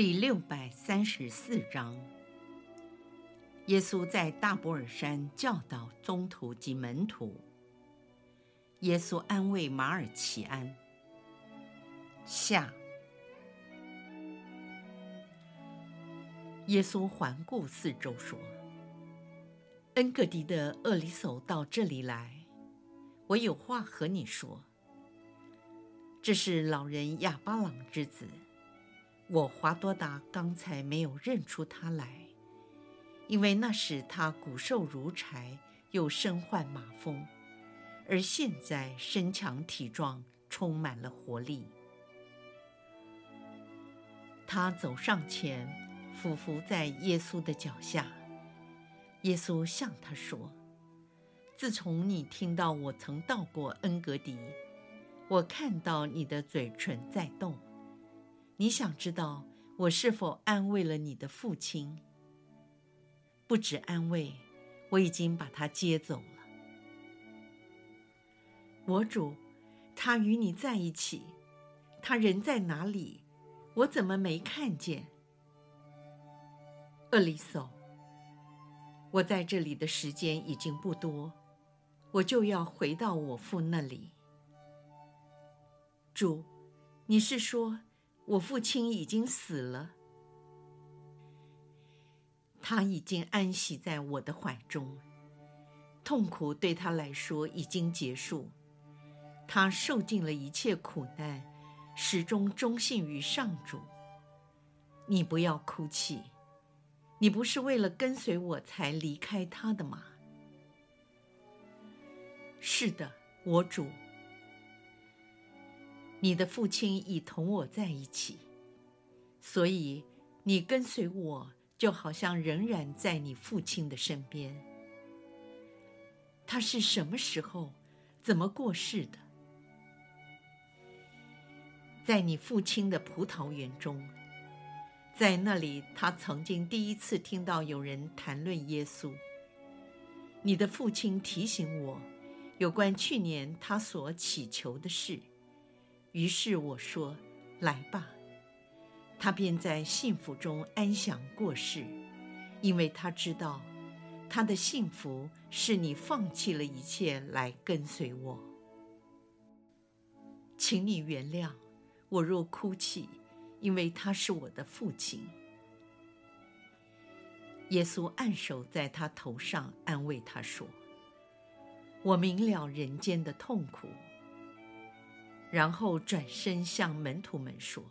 第六百三十四章，耶稣在大伯尔山教导宗徒及门徒。耶稣安慰马尔奇安。下。耶稣环顾四周说：“恩格迪的厄里叟到这里来，我有话和你说。这是老人亚巴朗之子。”我华多达刚才没有认出他来，因为那时他骨瘦如柴，又身患马风，而现在身强体壮，充满了活力。他走上前，俯伏在耶稣的脚下。耶稣向他说：“自从你听到我曾到过恩格迪，我看到你的嘴唇在动。”你想知道我是否安慰了你的父亲？不止安慰，我已经把他接走了。我主，他与你在一起，他人在哪里？我怎么没看见？厄里叟，我在这里的时间已经不多，我就要回到我父那里。主，你是说？我父亲已经死了，他已经安息在我的怀中，痛苦对他来说已经结束，他受尽了一切苦难，始终忠信于上主。你不要哭泣，你不是为了跟随我才离开他的吗？是的，我主。你的父亲已同我在一起，所以你跟随我，就好像仍然在你父亲的身边。他是什么时候、怎么过世的？在你父亲的葡萄园中，在那里，他曾经第一次听到有人谈论耶稣。你的父亲提醒我，有关去年他所祈求的事。于是我说：“来吧。”他便在幸福中安详过世，因为他知道，他的幸福是你放弃了一切来跟随我。请你原谅我若哭泣，因为他是我的父亲。耶稣按手在他头上，安慰他说：“我明了人间的痛苦。”然后转身向门徒们说：“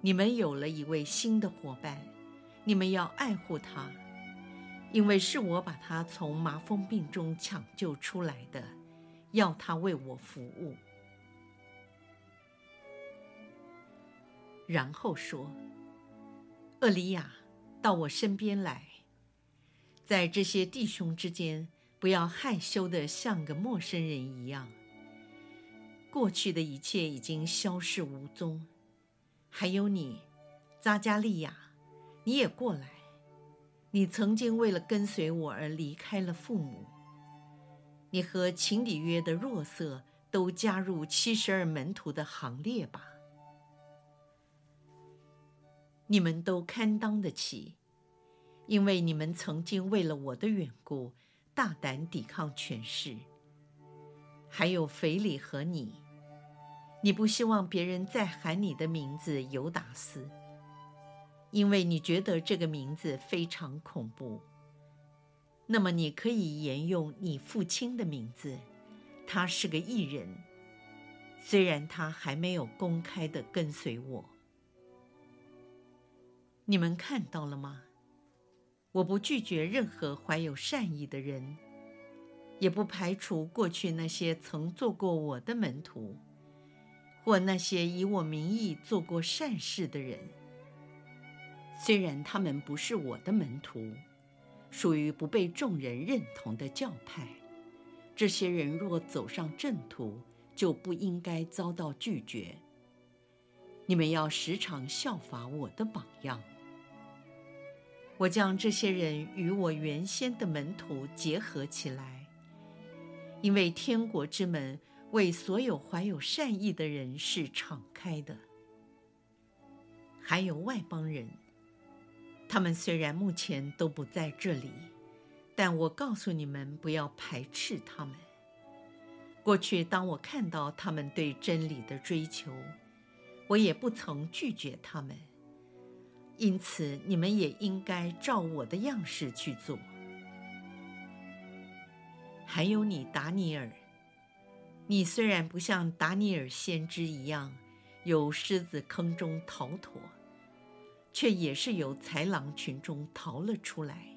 你们有了一位新的伙伴，你们要爱护他，因为是我把他从麻风病中抢救出来的，要他为我服务。”然后说：“厄里亚，到我身边来，在这些弟兄之间，不要害羞的像个陌生人一样。”过去的一切已经消失无踪，还有你，扎加利亚，你也过来。你曾经为了跟随我而离开了父母。你和秦里约的若瑟都加入七十二门徒的行列吧。你们都堪当得起，因为你们曾经为了我的缘故大胆抵抗权势。还有腓利和你，你不希望别人再喊你的名字尤达斯，因为你觉得这个名字非常恐怖。那么你可以沿用你父亲的名字，他是个义人，虽然他还没有公开的跟随我。你们看到了吗？我不拒绝任何怀有善意的人。也不排除过去那些曾做过我的门徒，我那些以我名义做过善事的人，虽然他们不是我的门徒，属于不被众人认同的教派，这些人若走上正途，就不应该遭到拒绝。你们要时常效法我的榜样。我将这些人与我原先的门徒结合起来，因为天国之门为所有怀有善意的人是敞开的。还有外邦人，他们虽然目前都不在这里，但我告诉你们，不要排斥他们。过去，当我看到他们对真理的追求，我也不曾拒绝他们。因此，你们也应该照我的样式去做。还有你，达尼尔，你虽然不像达尼尔先知一样，由狮子坑中逃脱，却也是由豺狼群中逃了出来。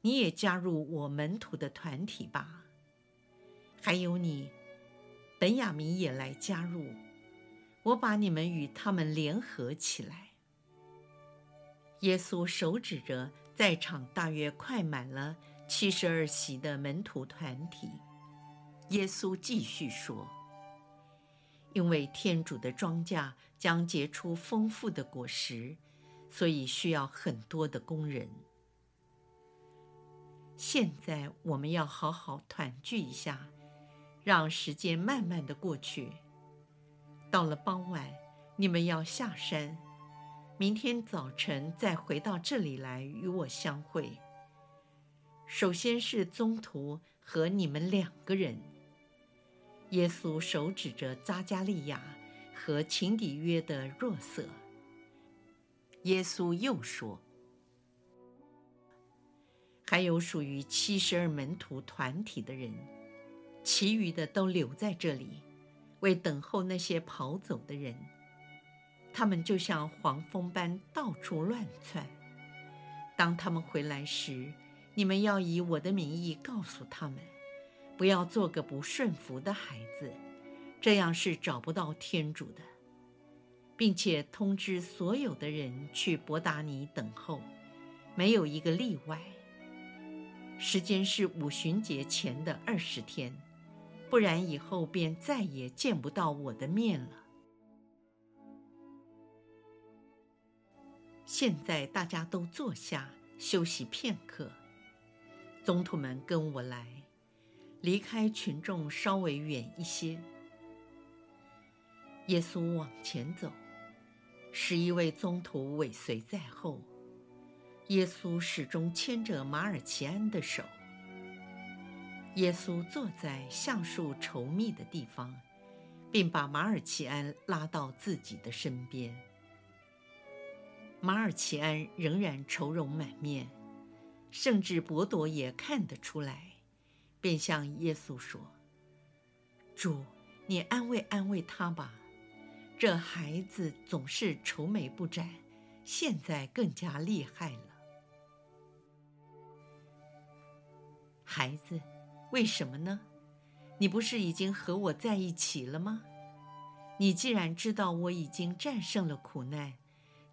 你也加入我门徒的团体吧。还有你，本雅明也来加入，我把你们与他们联合起来。耶稣手指着在场大约快满了七十二席的门徒团体，耶稣继续说：“因为天主的庄稼将结出丰富的果实，所以需要很多的工人。现在我们要好好团聚一下，让时间慢慢的过去。到了傍晚，你们要下山。”明天早晨再回到这里来与我相会。首先是宗徒和你们两个人。耶稣手指着扎加利亚和秦底约的若瑟。耶稣又说：“还有属于七十二门徒团体的人，其余的都留在这里，为等候那些跑走的人。”他们就像黄蜂般到处乱窜。当他们回来时，你们要以我的名义告诉他们，不要做个不顺服的孩子，这样是找不到天主的，并且通知所有的人去博达尼等候，没有一个例外。时间是五旬节前的二十天，不然以后便再也见不到我的面了。现在大家都坐下休息片刻。宗徒们跟我来，离开群众稍微远一些。耶稣往前走，十一位宗徒尾随在后。耶稣始终牵着马尔奇安的手。耶稣坐在橡树稠密的地方，并把马尔奇安拉到自己的身边。马尔奇安仍然愁容满面，甚至伯多也看得出来，便向耶稣说：“主，你安慰安慰他吧，这孩子总是愁眉不展，现在更加厉害了。”孩子，为什么呢？你不是已经和我在一起了吗？你既然知道我已经战胜了苦难。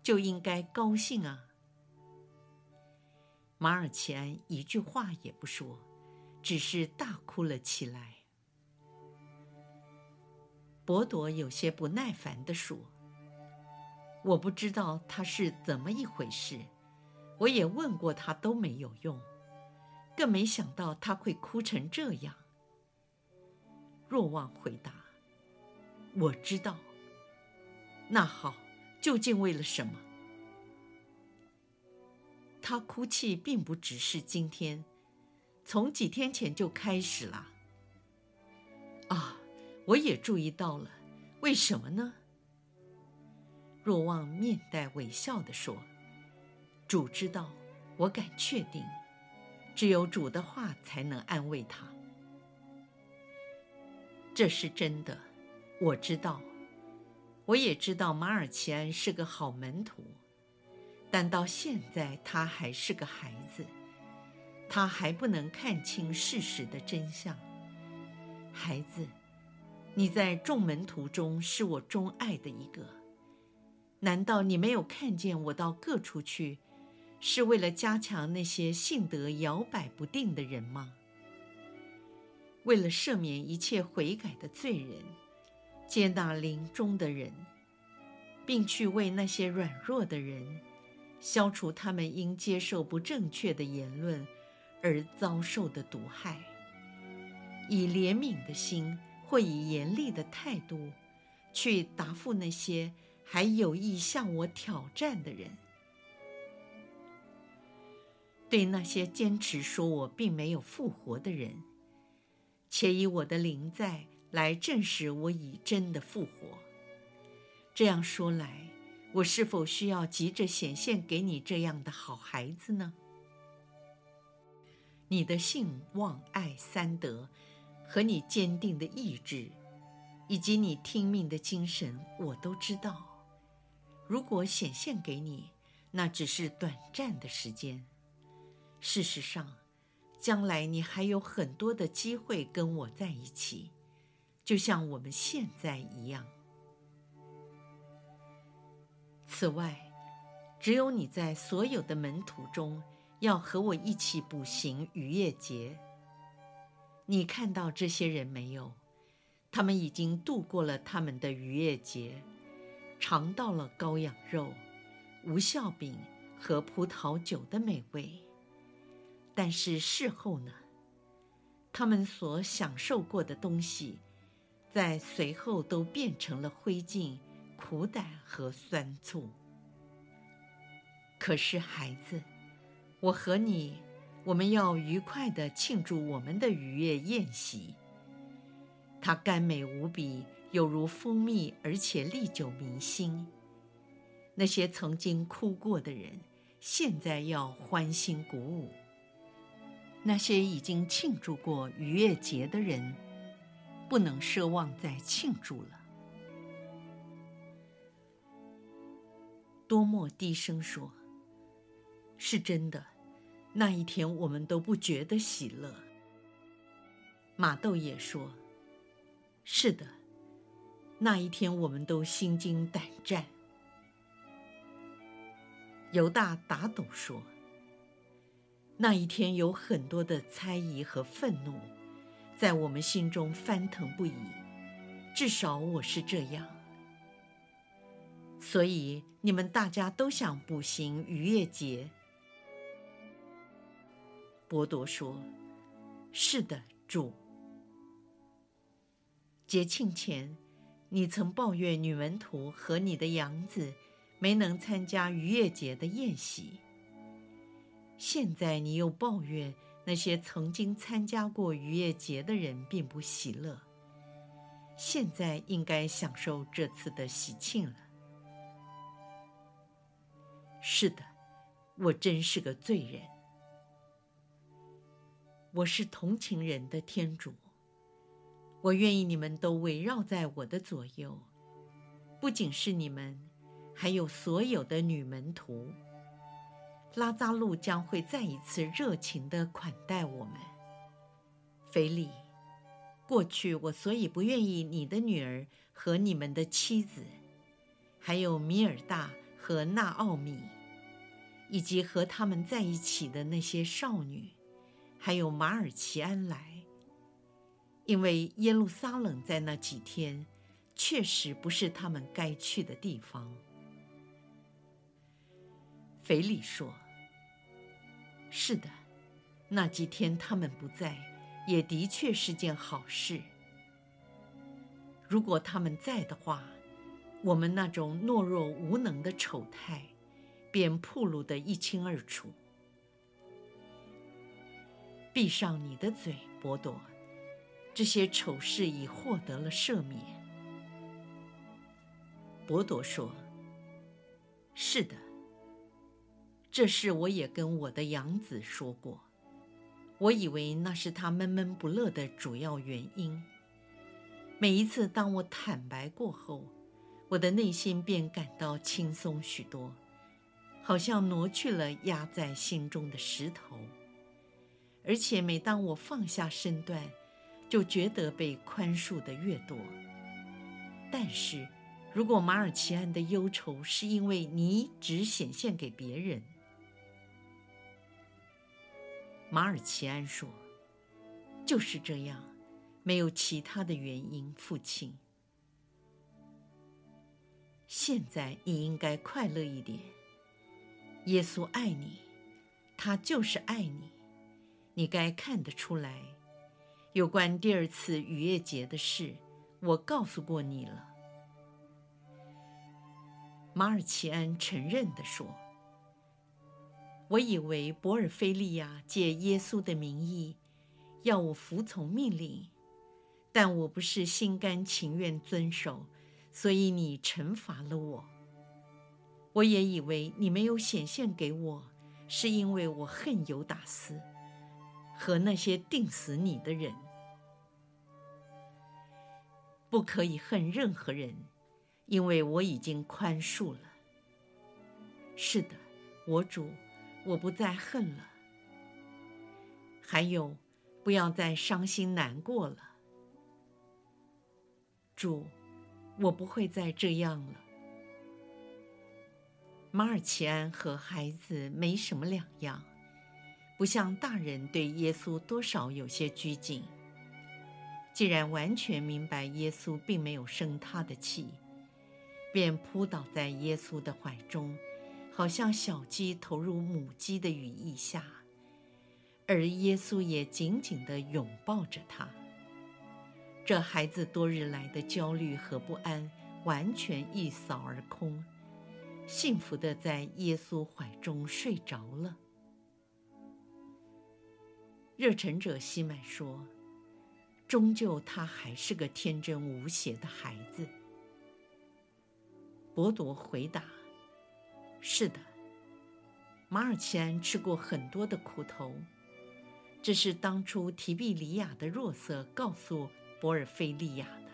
就应该高兴啊！马尔奇安一句话也不说，只是大哭了起来。伯多有些不耐烦地说：“我不知道他是怎么一回事，我也问过他都没有用，更没想到他会哭成这样。”若望回答：“我知道。”那好。究竟为了什么？他哭泣并不只是今天，从几天前就开始了。啊，我也注意到了，为什么呢？若望面带微笑地说：“主知道，我敢确定，只有主的话才能安慰他。这是真的，我知道。”我也知道马尔奇安是个好门徒，但到现在他还是个孩子，他还不能看清事实的真相。孩子，你在众门徒中是我钟爱的一个，难道你没有看见我到各处去，是为了加强那些性德摇摆不定的人吗？为了赦免一切悔改的罪人，接纳临终的人，并去为那些软弱的人，消除他们因接受不正确的言论而遭受的毒害，以怜悯的心或以严厉的态度，去答复那些还有意向我挑战的人。对那些坚持说我并没有复活的人，且以我的灵在来证实我已真的复活。这样说来，我是否需要急着显现给你这样的好孩子呢？你的信望爱三德，和你坚定的意志，以及你听命的精神，我都知道。如果显现给你，那只是短暂的时间。事实上，将来你还有很多的机会跟我在一起，就像我们现在一样。此外，只有你在所有的门徒中，要和我一起补行逾越节。你看到这些人没有？他们已经度过了他们的逾越节，尝到了羔羊肉、无酵饼和葡萄酒的美味。但是事后呢？他们所享受过的东西，在随后都变成了灰烬、苦胆和酸醋。可是孩子，我和你，我们要愉快地庆祝我们的逾越宴席。它甘美无比，有如蜂蜜，而且历久弥新。那些曾经哭过的人，现在要欢欣鼓舞。那些已经庆祝过逾越节的人，不能奢望再庆祝了。多莫低声说：“是真的，那一天我们都不觉得喜乐。”马豆也说：“是的，那一天我们都心惊胆战。”犹大打赌说。那一天有很多的猜疑和愤怒，在我们心中翻腾不已，至少我是这样。所以你们大家都想补行逾越节。伯多说：“是的，主。”节庆前，你曾抱怨女门徒和你的养子没能参加逾越节的宴席。现在你又抱怨那些曾经参加过逾越节的人并不喜乐，现在应该享受这次的喜庆了。是的，我真是个罪人。我是同情人的天主，我愿意你们都围绕在我的左右，不仅是你们，还有所有的女门徒。拉扎路将会再一次热情地款待我们。腓力，过去我所以不愿意你的女儿和你们的妻子，还有米尔大和纳奥米，以及和他们在一起的那些少女，还有马尔奇安来，因为耶路撒冷在那几天确实不是他们该去的地方。腓力说。是的，那几天他们不在，也的确是件好事。如果他们在的话，我们那种懦弱无能的丑态，便暴露得一清二楚。闭上你的嘴，伯多，这些丑事已获得了赦免。伯多说：“是的。”这事我也跟我的养子说过，我以为那是他闷闷不乐的主要原因。每一次当我坦白过后，我的内心便感到轻松许多，好像挪去了压在心中的石头。而且每当我放下身段，就觉得被宽恕的越多。但是，如果马尔奇安的忧愁是因为你只显现给别人，马尔奇安说：“就是这样，没有其他的原因，父亲。现在你应该快乐一点。耶稣爱你，他就是爱你，你该看得出来。有关第二次逾越节的事，我告诉过你了。”马尔奇安承认地说。我以为博尔菲利亚借耶稣的名义要我服从命令，但我不是心甘情愿遵守，所以你惩罚了我。我也以为你没有显现给我，是因为我恨犹达斯和那些定死你的人。不可以恨任何人，因为我已经宽恕了。是的，我主。我不再恨了，还有，不要再伤心难过了。主，我不会再这样了。马尔奇安和孩子没什么两样，不像大人对耶稣多少有些拘谨。既然完全明白耶稣并没有生他的气，便扑倒在耶稣的怀中。好像小鸡投入母鸡的羽翼下，而耶稣也紧紧地拥抱着他。这孩子多日来的焦虑和不安完全一扫而空，幸福地在耶稣怀中睡着了。热忱者西曼说：“终究他还是个天真无邪的孩子。”伯铎回答。是的，马尔奇安吃过很多的苦头，这是当初提庇黎雅的若瑟告诉博尔菲利亚的。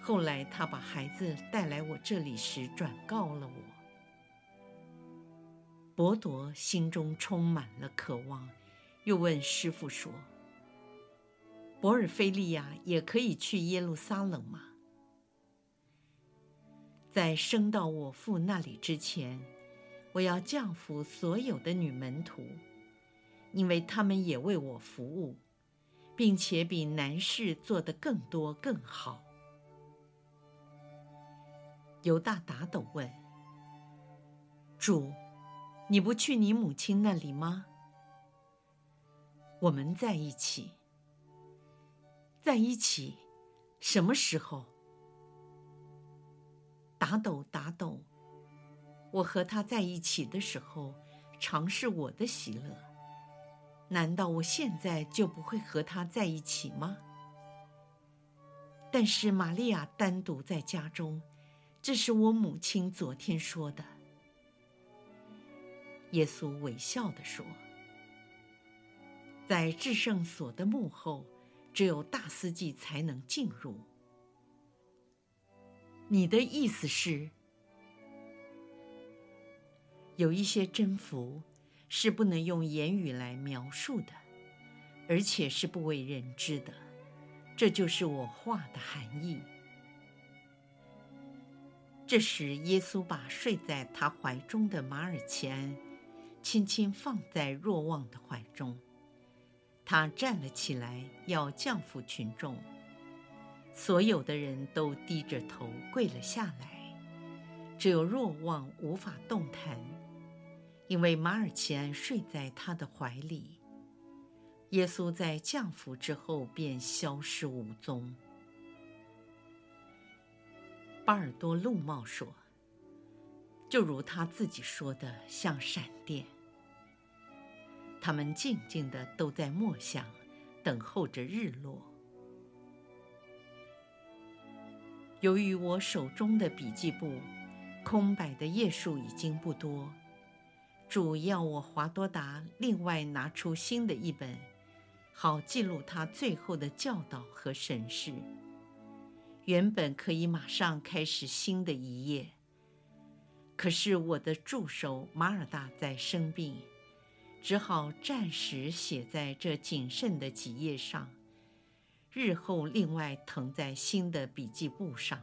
后来他把孩子带来我这里时，转告了我。伯铎心中充满了渴望，又问师父说：“博尔菲利亚也可以去耶路撒冷吗？”在升到我父那里之前，我要降服所有的女门徒，因为他们也为我服务，并且比男士做得更多更好。犹大打斗问：“主，你不去你母亲那里吗？”我们在一起，在一起，什么时候？打斗打斗，我和他在一起的时候，尝是我的喜乐。难道我现在就不会和他在一起吗？但是玛利亚单独在家中，这是我母亲昨天说的。耶稣微笑地说：“在至圣所的幕后，只有大司祭才能进入。”你的意思是，有一些真福是不能用言语来描述的，而且是不为人知的。这就是我话的含义。这时，耶稣把睡在他怀中的马尔奇安轻轻放在若望的怀中，他站了起来，要降服群众。所有的人都低着头跪了下来，只有若望无法动弹，因为马尔奇安睡在他的怀里。耶稣在降服之后便消失无踪。巴尔多禄茂说：“就如他自己说的，像闪电。”他们静静地都在默想，等候着日落。由于我手中的笔记簿空白的页数已经不多，主要我华多达另外拿出新的一本，好记录他最后的教导和审视。原本可以马上开始新的一页，可是我的助手马尔大在生病，只好暂时写在这仅剩的几页上。日后另外誊在新的笔记簿上。